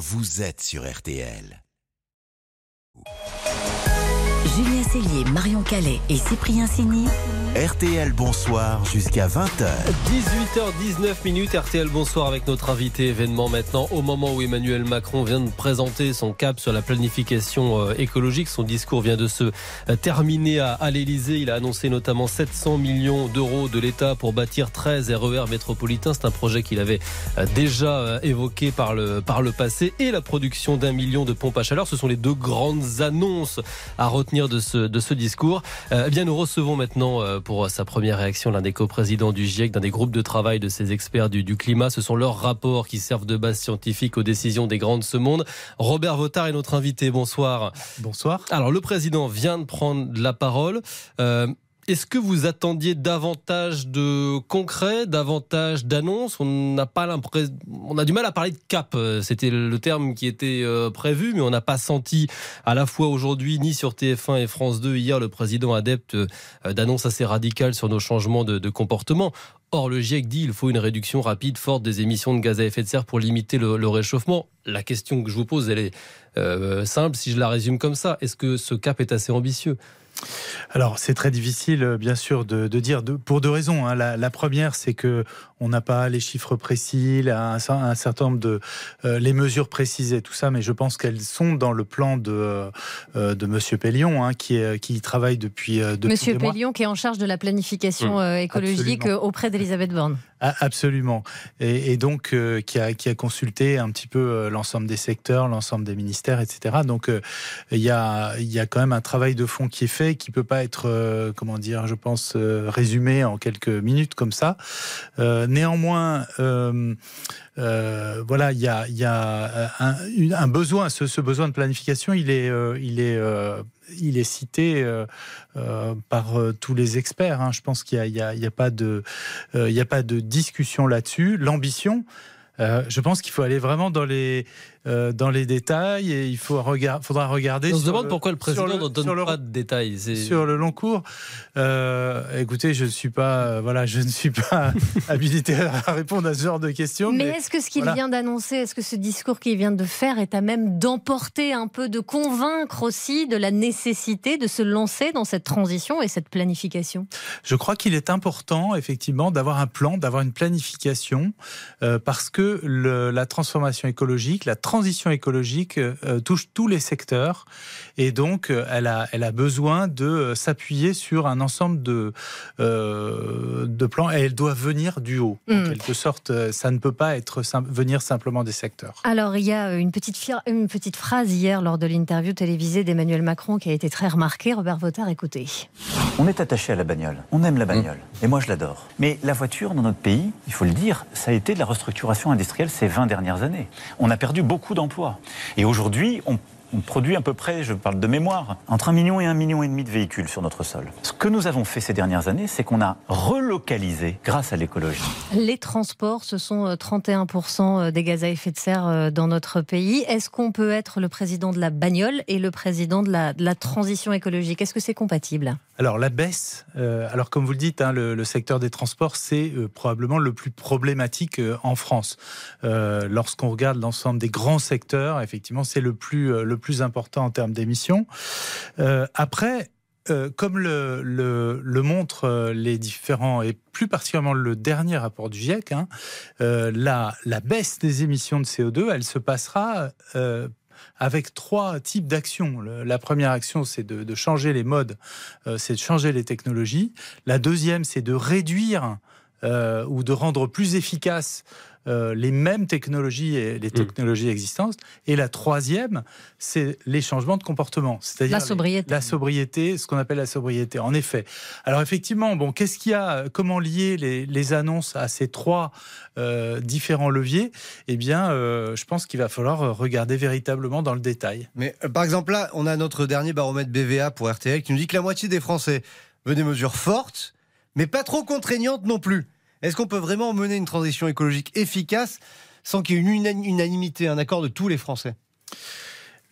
vous êtes sur RTL. Julien Cellier, Marion Calais et Cyprien Sini. RTL Bonsoir jusqu'à 20h. 18h19 minutes, RTL Bonsoir avec notre invité événement maintenant au moment où Emmanuel Macron vient de présenter son cap sur la planification euh, écologique. Son discours vient de se euh, terminer à, à l'Elysée. Il a annoncé notamment 700 millions d'euros de l'État pour bâtir 13 RER métropolitains. C'est un projet qu'il avait euh, déjà évoqué par le, par le passé et la production d'un million de pompes à chaleur. Ce sont les deux grandes annonces à retenir de ce, de ce discours. Eh bien, nous recevons maintenant pour sa première réaction l'un des coprésidents du GIEC, d'un des groupes de travail de ces experts du, du, climat. Ce sont leurs rapports qui servent de base scientifique aux décisions des grands de ce monde. Robert Votard est notre invité. Bonsoir. Bonsoir. Alors, le président vient de prendre la parole. Euh, est-ce que vous attendiez davantage de concret, davantage d'annonces? On n'a pas l'impression, on a du mal à parler de cap. C'était le terme qui était euh, prévu, mais on n'a pas senti à la fois aujourd'hui ni sur TF1 et France 2 hier le président adepte euh, d'annonces assez radicales sur nos changements de, comportement. Or, le GIEC dit qu'il faut une réduction rapide, forte des émissions de gaz à effet de serre pour limiter le, réchauffement. La question que je vous pose, elle est euh, simple, si je la résume comme ça. Est-ce que ce cap est assez ambitieux? Alors c'est très difficile bien sûr de, de dire de, pour deux raisons. Hein. La, la, première c'est que on n'a pas les chiffres précis, un, un certain nombre de euh, les mesures précises et tout ça, mais je pense qu'elles sont dans le plan de euh, de Monsieur Pellion hein, qui est, qui travaille depuis, euh, depuis Monsieur Pellion qui est en charge de la planification mmh. écologique Absolument. auprès d'Elisabeth Borne. Absolument. Et, donc euh, qui, a, consulté un petit peu l'ensemble des secteurs, l'ensemble des ministères, etc. Donc il y a y a quand même un travail de fond qui est fait, qui peut pas être euh, comment dire, je pense résumé en quelques minutes comme ça. Euh, néanmoins, euh, euh, voilà, il y a, y a un, besoin, ce, ce, besoin de planification, il est, euh, il est, euh, il est cité par tous les experts. Hein. Je pense qu'il n'y a pas de discussion là-dessus. L'ambition. Je pense qu'il faut aller vraiment dans les, euh, dans les détails et il faut regard, faudra regarder. On se demande le, pourquoi le président ne donne le, pas de détails. Sur le long cours, euh, écoutez, je ne suis pas, euh, voilà, je ne suis pas habilité à répondre à ce genre de questions. Mais, mais est-ce que ce qu'il voilà. vient d'annoncer, est-ce que ce discours qu'il vient de faire est à même d'emporter un peu, de convaincre aussi de la nécessité de se lancer dans cette transition et cette planification? Je crois qu'il est important, effectivement, d'avoir un plan, d'avoir une planification, euh, parce que le, la transformation écologique, la transition écologique euh, touche tous les secteurs et donc euh, elle a, elle a besoin de euh, s'appuyer sur un ensemble de, euh, de plans et elle doit venir du haut. En quelque sorte, ça ne peut pas être sim venir simplement des secteurs. Alors il y a une petite, une petite phrase hier lors de l'interview télévisée d'Emmanuel Macron qui a été très remarquée. Robert Votard, écoutez. On est attaché à la bagnole, on aime la bagnole mm. et moi je l'adore. Mais la voiture dans notre pays, il faut le dire, ça a été de la restructuration industrielle ces 20 dernières années. On a perdu beaucoup d'emplois. Et aujourd'hui, on produit à peu près, je parle de mémoire, entre un million et un million et demi de véhicules sur notre sol. Ce que nous avons fait ces dernières années, c'est qu'on a relocalisé grâce à l'écologie. Les transports, ce sont 31% des gaz à effet de serre dans notre pays. Est-ce qu'on peut être le président de la bagnole et le président de la transition écologique? Est-ce que c'est compatible? Alors la baisse, euh, alors comme vous le dites, hein, le, secteur des transports, c'est euh, probablement le plus problématique euh, en France. Lorsqu'on regarde l'ensemble des grands secteurs, effectivement, c'est le plus le plus important en termes d'émissions. après, comme le, le, le, montrent les différents, et plus particulièrement le dernier rapport du GIEC, hein, la, la, baisse des émissions de CO2, elle se passera avec trois types d'actions. La première action, c'est de, changer les modes, euh, c'est de changer les technologies. La deuxième, c'est de réduire euh, ou de rendre plus efficaces euh, les mêmes technologies et les technologies mmh. existantes. Et la troisième, c'est les changements de comportement, c'est-à-dire la sobriété. Les, la sobriété, ce qu'on appelle la sobriété. En effet. Alors effectivement, bon, qu'est-ce qu'il y a Comment lier les, les, annonces à ces trois euh, différents leviers? Eh bien, euh, je pense qu'il va falloir regarder véritablement dans le détail. Mais euh, par exemple, là, on a notre dernier baromètre BVA pour RTL qui nous dit que la moitié des Français veut des mesures fortes, mais pas trop contraignantes non plus. Est-ce qu'on peut vraiment mener une transition écologique efficace sans qu'il y ait une unanimité, un accord de tous les Français?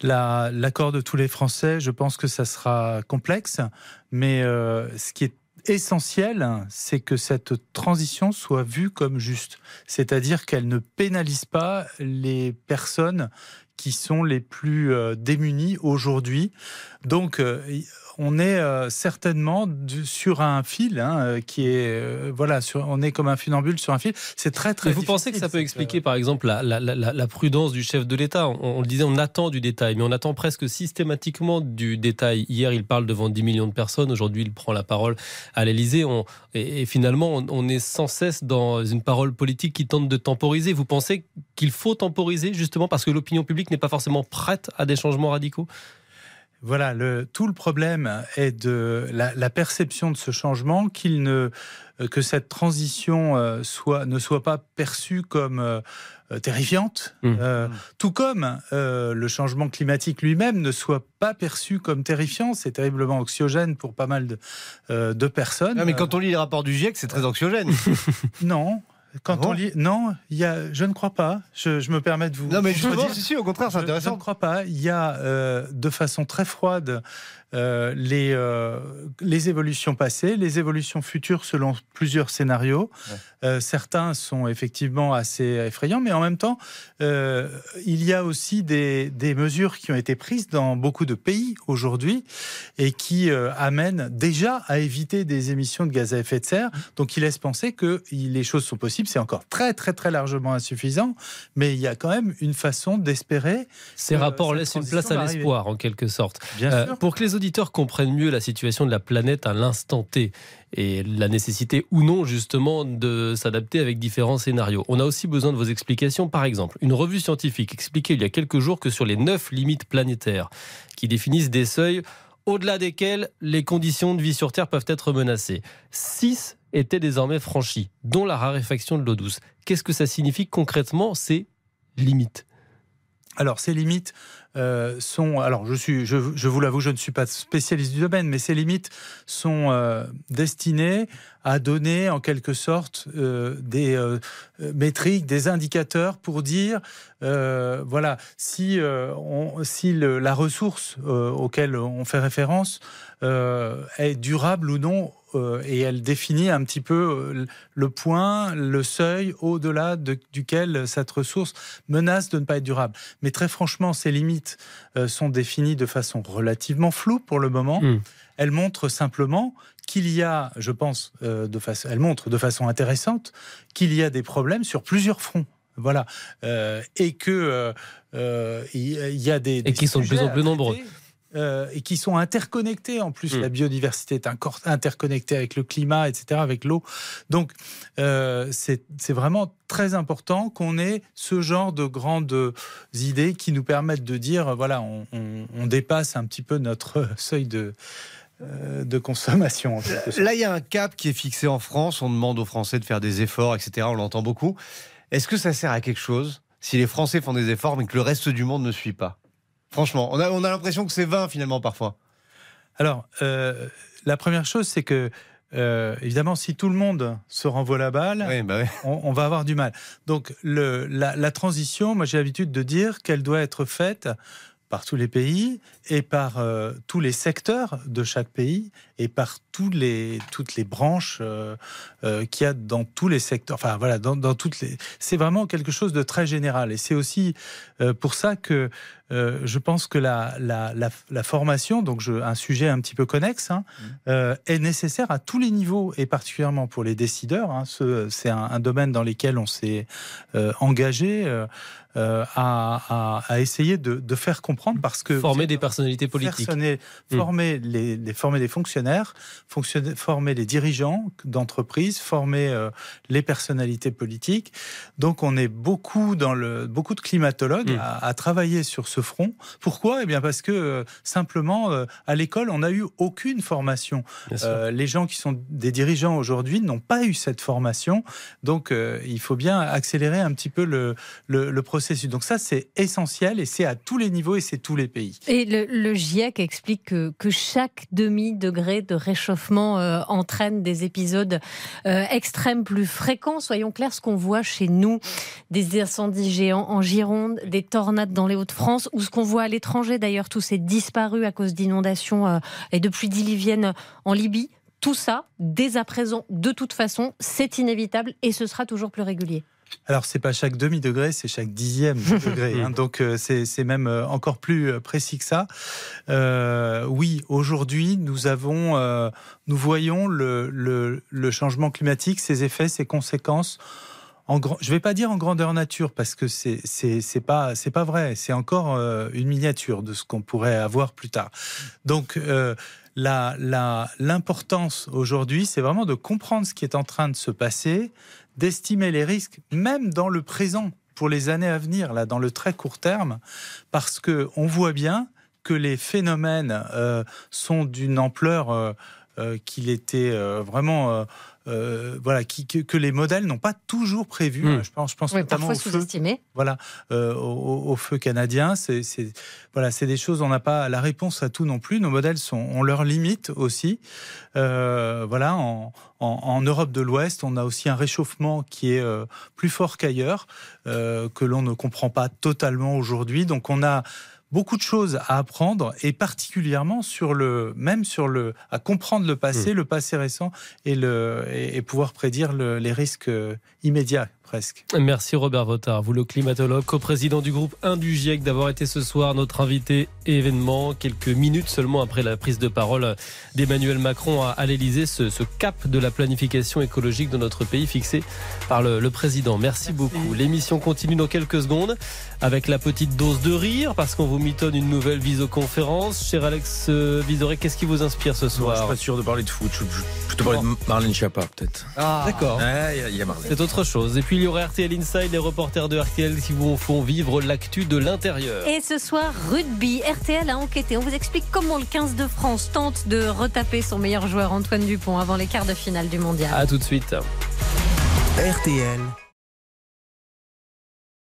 L'accord la, de tous les Français, je pense que ça sera complexe, mais euh, ce qui est essentiel, c'est que cette transition soit vue comme juste, c'est-à-dire qu'elle ne pénalise pas les personnes qui sont les plus euh, démunis aujourd'hui. Donc, euh, on est euh, certainement sur un fil hein, euh, qui est euh, voilà, sur, on est comme un funambule sur un fil. C'est très très. Vous pensez que ça peut expliquer, par exemple, la, la, la, la prudence du chef de l'État? On, on, le disait, on attend du détail, mais on attend presque systématiquement du détail. Hier, il parle devant 10 millions de personnes. Aujourd'hui, il prend la parole à l'Élysée. Et, et, finalement, on, on est sans cesse dans une parole politique qui tente de temporiser. Vous pensez qu'il faut temporiser justement parce que l'opinion publique n'est pas forcément prête à des changements radicaux? Voilà, le, tout le problème est de la, la perception de ce changement, qu'il ne, euh, que cette transition euh, soit, ne soit pas perçue comme euh, terrifiante, mmh. euh, tout comme euh, le changement climatique lui-même ne soit pas perçu comme terrifiant. C'est terriblement anxiogène pour pas mal de, euh, de personnes. Non, mais quand on lit les rapports du GIEC, c'est très anxiogène. non, quand ah on lit, non, il y a, je ne crois pas. Je, je me permets de vous. Non, mais justement, si, si, au contraire, c'est intéressant. Je ne crois pas. Il y a, euh, de façon très froide, euh, les, euh, les évolutions passées, les évolutions futures selon plusieurs scénarios. Ouais. Certains sont effectivement assez effrayants, mais en même temps, il y a aussi des, des, mesures qui ont été prises dans beaucoup de pays aujourd'hui et qui amènent déjà à éviter des émissions de gaz à effet de serre. Donc, il laisse penser que les choses sont possibles. C'est encore très, très, très largement insuffisant, mais il y a quand même une façon d'espérer. Ces rapports laissent une place à l'espoir, en quelque sorte. Bien sûr. Pour que les auditeurs comprennent mieux la situation de la planète à l'instant T et la nécessité ou non justement de s'adapter avec différents scénarios. On a aussi besoin de vos explications. Par exemple, une revue scientifique expliquait il y a quelques jours que sur les neuf limites planétaires qui définissent des seuils au-delà desquels les conditions de vie sur Terre peuvent être menacées, six étaient désormais franchies, dont la raréfaction de l'eau douce. Qu'est-ce que ça signifie concrètement ces limites? Alors, ces limites euh, sont. Alors, je, suis, je, vous l'avoue, je ne suis pas spécialiste du domaine, mais ces limites sont euh, destinées à donner, en quelque sorte, euh, des métriques, des indicateurs pour dire voilà, si, si la ressource auquel on fait référence est durable ou non euh, et elle définit un petit peu le point, le seuil au-delà de, duquel cette ressource menace de ne pas être durable. Mais très franchement, ces limites euh, sont définies de façon relativement floue pour le moment. Mmh. Elles montrent simplement qu'il y a, je pense, euh, de façon, elles montrent de façon intéressante qu'il y a des problèmes sur plusieurs fronts. Voilà, euh, et que euh, il y a des, et qui sont de plus en plus nombreux. Euh, et qui sont interconnectés. En plus, mmh. la biodiversité est encore interconnectée avec le climat, etc., avec l'eau. Donc, euh, c'est vraiment très important qu'on ait ce genre de grandes idées qui nous permettent de dire, voilà, on, on, on dépasse un petit peu notre seuil de, euh, de consommation. Là, il y a un cap qui est fixé en France. On demande aux Français de faire des efforts, etc. On l'entend beaucoup. Est-ce que ça sert à quelque chose si les Français font des efforts mais que le reste du monde ne suit pas? Franchement, on a, on a l'impression que c'est vain finalement parfois. Alors, euh, la première chose, c'est que euh, évidemment, si tout le monde se renvoie la balle, oui, bah oui. on, on, va avoir du mal. Donc, le, la, la, transition, moi j'ai l'habitude de dire qu'elle doit être faite par tous les pays et par euh, tous les secteurs de chaque pays et par tous les, toutes les branches euh, euh, qu'il y a dans tous les secteurs. Enfin voilà, dans, dans toutes les. C'est vraiment quelque chose de très général et c'est aussi euh, pour ça que je pense que la, la, la, la formation, donc je, un sujet un petit peu connexe, hein, mmh. est nécessaire à tous les niveaux et particulièrement pour les décideurs. Hein, c'est un, un, domaine dans lequel on s'est engagé. Euh, à, à, à, essayer de, de, faire comprendre parce que former des personnalités politiques, former, mmh. les, les, former des fonctionnaires, former les dirigeants d'entreprises, former euh, les personnalités politiques. Donc on est beaucoup dans le beaucoup de climatologues mmh. à, à, travailler sur ce front. Pourquoi? Eh bien parce que euh, simplement à l'école on n'a eu aucune formation. Les gens qui sont des dirigeants aujourd'hui n'ont pas eu cette formation. Donc il faut bien accélérer un petit peu le, le, le processus Donc ça, c'est essentiel et c'est à tous les niveaux et c'est tous les pays. Et le, GIEC explique que, que chaque demi-degré de réchauffement euh, entraîne des épisodes euh, extrêmes plus fréquents. Soyons clairs, ce qu'on voit chez nous, des incendies géants en Gironde, des tornades dans les Hauts-de-France, ou ce qu'on voit à l'étranger d'ailleurs, tous ces disparus à cause d'inondations euh, et de pluies diluviennes en Libye tout ça, dès à présent, de toute façon, c'est inévitable et ce sera toujours plus régulier. Alors, c'est pas chaque demi-degré, c'est chaque dixième degré. Hein, donc, euh, c'est même euh, encore plus euh, précis que ça. oui, aujourd'hui, nous avons, nous voyons le, le, changement climatique, ses effets, ses conséquences. En grand, je vais pas dire en grandeur nature parce que c'est c'est pas c'est pas vrai. C'est encore une miniature de ce qu'on pourrait avoir plus tard. Donc l'importance aujourd'hui, c'est vraiment de comprendre ce qui est en train de se passer, d'estimer les risques, même dans le présent, pour les années à venir, là, dans le très court terme, parce que on voit bien que les phénomènes euh, sont d'une ampleur euh, euh, qu'il était vraiment euh, voilà, qui, que, les modèles n'ont pas toujours prévu. Hmm. Je pense, je pense notamment au feu, voilà, euh, au, feu canadien. C'est, voilà, c'est des choses. On n'a pas la réponse à tout non plus. Nos modèles sont, ont leurs limites aussi. Euh, voilà, en, en, Europe de l'Ouest, on a aussi un réchauffement qui est plus fort qu'ailleurs, que l'on ne comprend pas totalement aujourd'hui. Donc, on a beaucoup de choses à apprendre et particulièrement sur le même sur le à comprendre le passé, mmh. le passé récent et le et, pouvoir prédire les risques immédiats presque. Merci Robert Votard, vous le climatologue, co-président du groupe 1 du GIEC, d'avoir été ce soir notre invité événement, quelques minutes seulement après la prise de parole d'Emmanuel Macron à, l'Elysée, ce, cap de la planification écologique de notre pays fixé par le, président. Merci, beaucoup. L'émission continue dans quelques secondes avec la petite dose de rire parce qu'on vous mitonne une nouvelle visioconférence. Cher Alex euh, Vizoré, qu'est-ce qui vous inspire ce soir Je suis pas sûr de parler de foot, je, je plutôt parler de Marlène Schiappa peut-être. Ah. D'accord. Il y a Marlène. C'est autre chose. Et puis il y aura RTL Inside, les reporters de RTL qui vous font vivre l'actu de l'intérieur. Et ce soir, rugby. RTL a enquêté. On vous explique comment le 15 de France tente de retaper son meilleur joueur Antoine Dupont avant les quarts de finale du mondial. A tout de suite. RTL